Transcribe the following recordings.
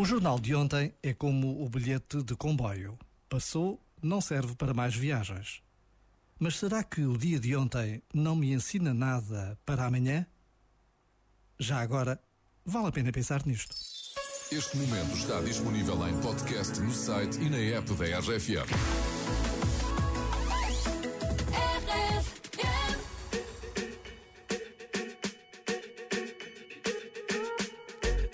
O jornal de ontem é como o bilhete de comboio. Passou, não serve para mais viagens. Mas será que o dia de ontem não me ensina nada para amanhã? Já agora, vale a pena pensar nisto. Este momento está disponível em podcast no site e na app da RFM.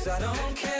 Cause I don't care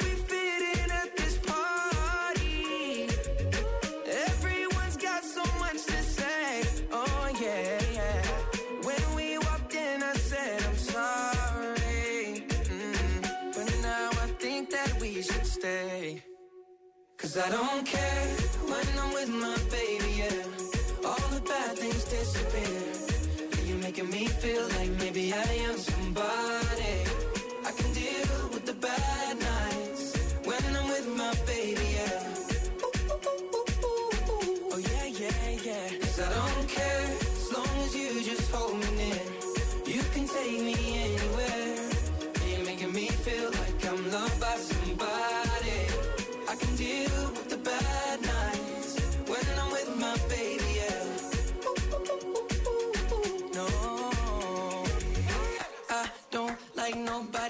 Cause I don't care when I'm with my baby, yeah. All the bad things disappear.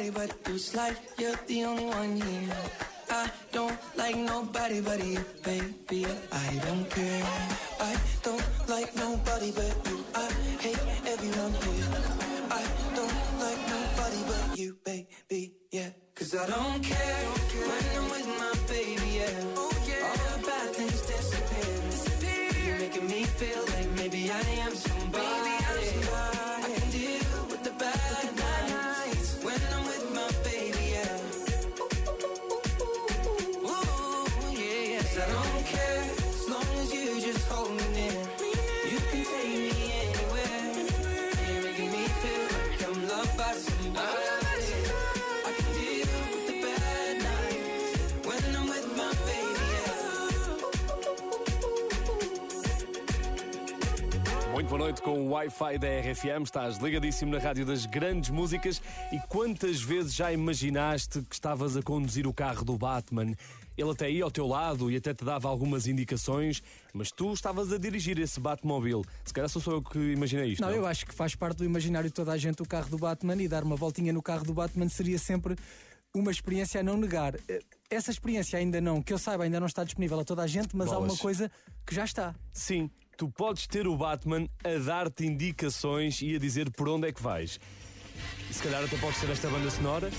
Nobody but you. It's like you're the only one here. I don't like nobody but you, baby. I don't care. I don't like nobody but you. I hate everyone here. I don't like nobody but you, baby. Yeah, cause I don't care Muito boa noite com o Wi-Fi da RFM. Estás ligadíssimo na rádio das grandes músicas. E quantas vezes já imaginaste que estavas a conduzir o carro do Batman? Ele até ia ao teu lado e até te dava algumas indicações, mas tu estavas a dirigir esse Batmobile. Se calhar sou só eu que imaginei isto. Não, eu acho que faz parte do imaginário de toda a gente o carro do Batman e dar uma voltinha no carro do Batman seria sempre uma experiência a não negar. Essa experiência ainda não, que eu saiba, ainda não está disponível a toda a gente, mas há Bolas. uma coisa que já está. Sim, tu podes ter o Batman a dar-te indicações e a dizer por onde é que vais. E se calhar até podes ter esta banda sonora.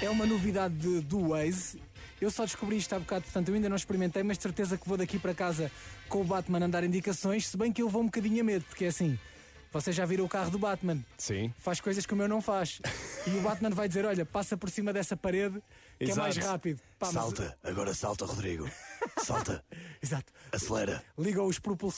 É- É uma novidade de- do Waze. Eu só descobri isto há bocado, portanto eu ainda não experimentei, mas certeza que vou daqui para casa com o Batman a dar indicações, se bem que eu vou um bocadinho a medo, porque é assim, vocês já viram o carro do Batman, Sim. faz coisas que o meu não faz. E o Batman vai dizer, olha, passa por cima dessa parede, que Exato. é mais rápido. Pá, mas- Salta, agora salta, Rodrigo. Salta, Exato. acelera. Liga os propulsores.